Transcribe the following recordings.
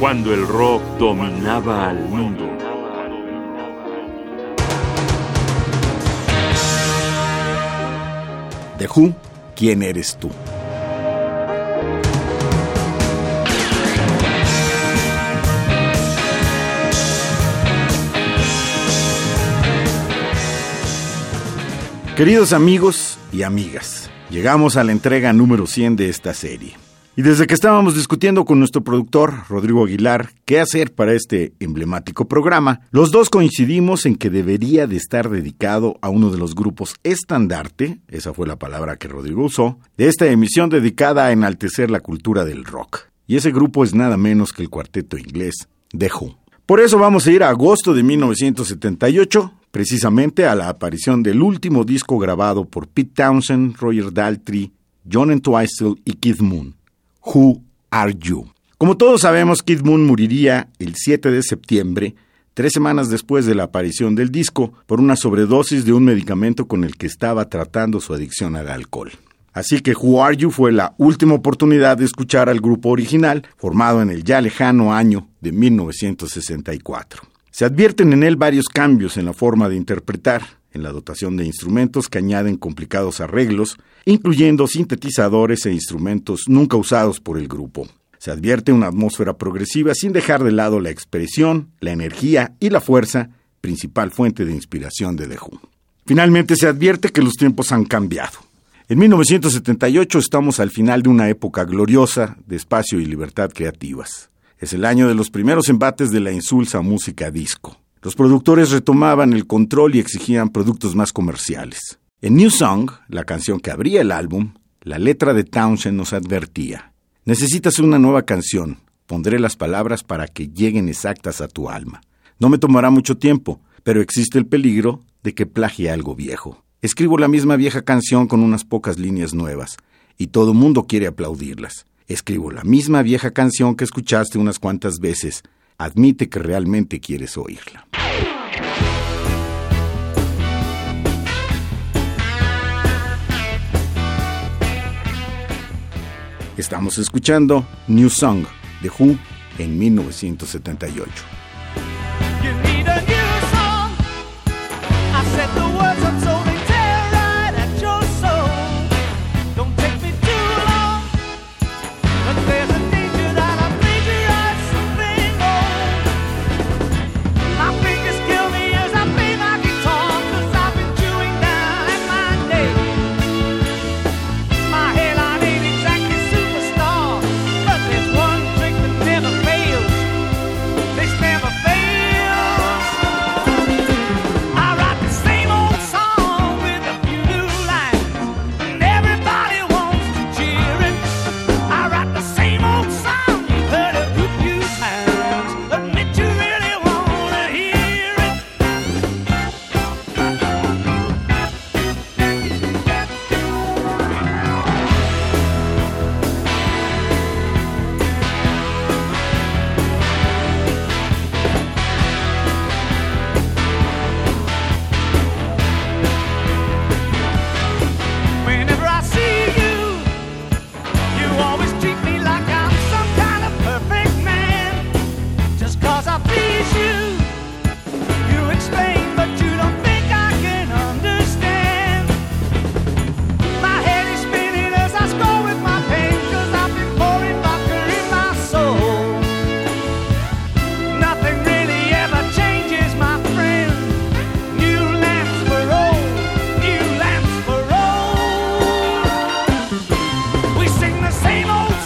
cuando el rock dominaba al mundo. The Who, ¿quién eres tú? Queridos amigos y amigas, llegamos a la entrega número 100 de esta serie. Y desde que estábamos discutiendo con nuestro productor, Rodrigo Aguilar, qué hacer para este emblemático programa, los dos coincidimos en que debería de estar dedicado a uno de los grupos estandarte, esa fue la palabra que Rodrigo usó, de esta emisión dedicada a enaltecer la cultura del rock. Y ese grupo es nada menos que el cuarteto inglés The. Por eso vamos a ir a agosto de 1978 precisamente a la aparición del último disco grabado por Pete Townsend, Roger Daltrey, John Entwistle y Keith Moon, Who Are You? Como todos sabemos, Keith Moon moriría el 7 de septiembre, tres semanas después de la aparición del disco, por una sobredosis de un medicamento con el que estaba tratando su adicción al alcohol. Así que Who Are You fue la última oportunidad de escuchar al grupo original, formado en el ya lejano año de 1964. Se advierten en él varios cambios en la forma de interpretar, en la dotación de instrumentos que añaden complicados arreglos, incluyendo sintetizadores e instrumentos nunca usados por el grupo. Se advierte una atmósfera progresiva sin dejar de lado la expresión, la energía y la fuerza, principal fuente de inspiración de The Who. Finalmente se advierte que los tiempos han cambiado. En 1978 estamos al final de una época gloriosa de espacio y libertad creativas. Es el año de los primeros embates de la insulsa música disco. Los productores retomaban el control y exigían productos más comerciales. En New Song, la canción que abría el álbum, la letra de Townshend nos advertía, necesitas una nueva canción, pondré las palabras para que lleguen exactas a tu alma. No me tomará mucho tiempo, pero existe el peligro de que plagie algo viejo. Escribo la misma vieja canción con unas pocas líneas nuevas, y todo mundo quiere aplaudirlas. Escribo la misma vieja canción que escuchaste unas cuantas veces. Admite que realmente quieres oírla. Estamos escuchando New Song de Who en 1978. same old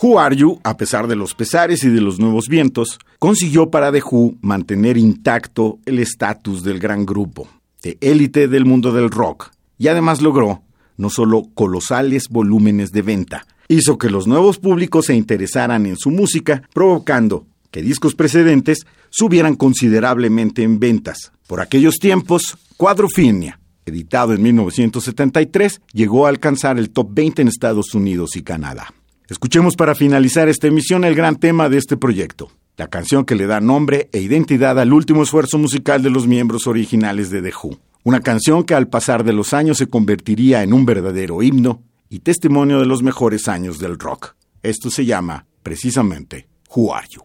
Who Are You, a pesar de los pesares y de los nuevos vientos, consiguió para The Who mantener intacto el estatus del gran grupo, de élite del mundo del rock, y además logró no solo colosales volúmenes de venta, hizo que los nuevos públicos se interesaran en su música, provocando que discos precedentes subieran considerablemente en ventas. Por aquellos tiempos, Quadrophenia, editado en 1973, llegó a alcanzar el top 20 en Estados Unidos y Canadá. Escuchemos para finalizar esta emisión el gran tema de este proyecto, la canción que le da nombre e identidad al último esfuerzo musical de los miembros originales de The Who. Una canción que al pasar de los años se convertiría en un verdadero himno y testimonio de los mejores años del rock. Esto se llama, precisamente, Who Are You?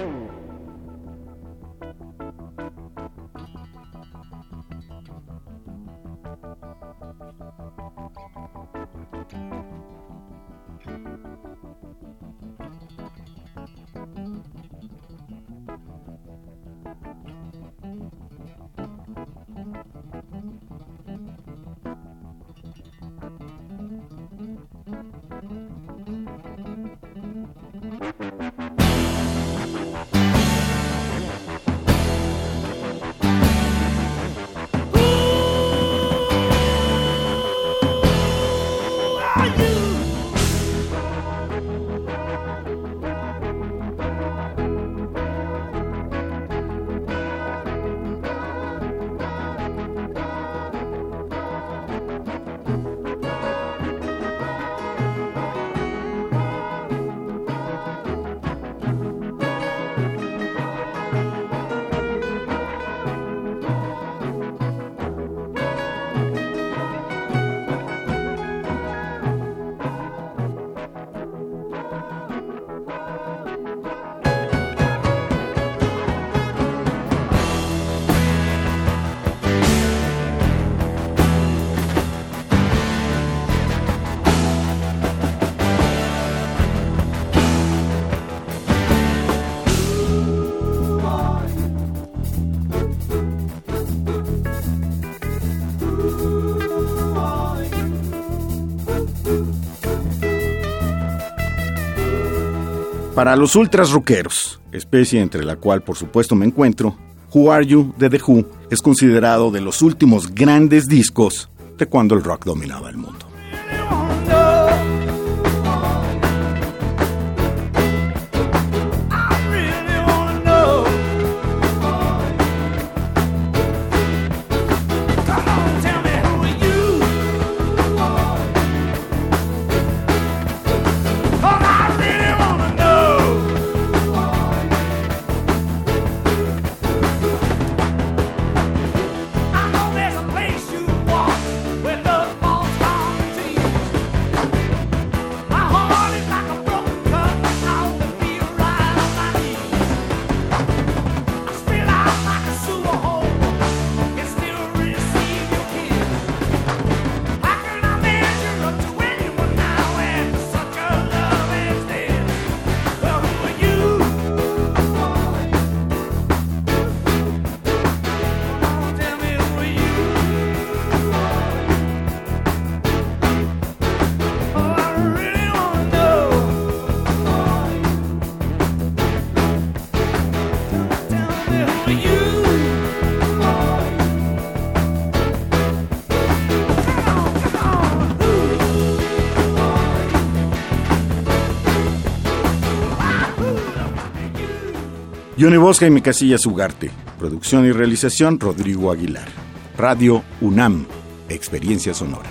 Ooh. Para los ultras rockeros, especie entre la cual por supuesto me encuentro, Who Are You de The Who es considerado de los últimos grandes discos de cuando el rock dominaba el mundo. Johnny Bosca y mi casilla Sugarte. Producción y realización Rodrigo Aguilar. Radio UNAM. Experiencia sonora.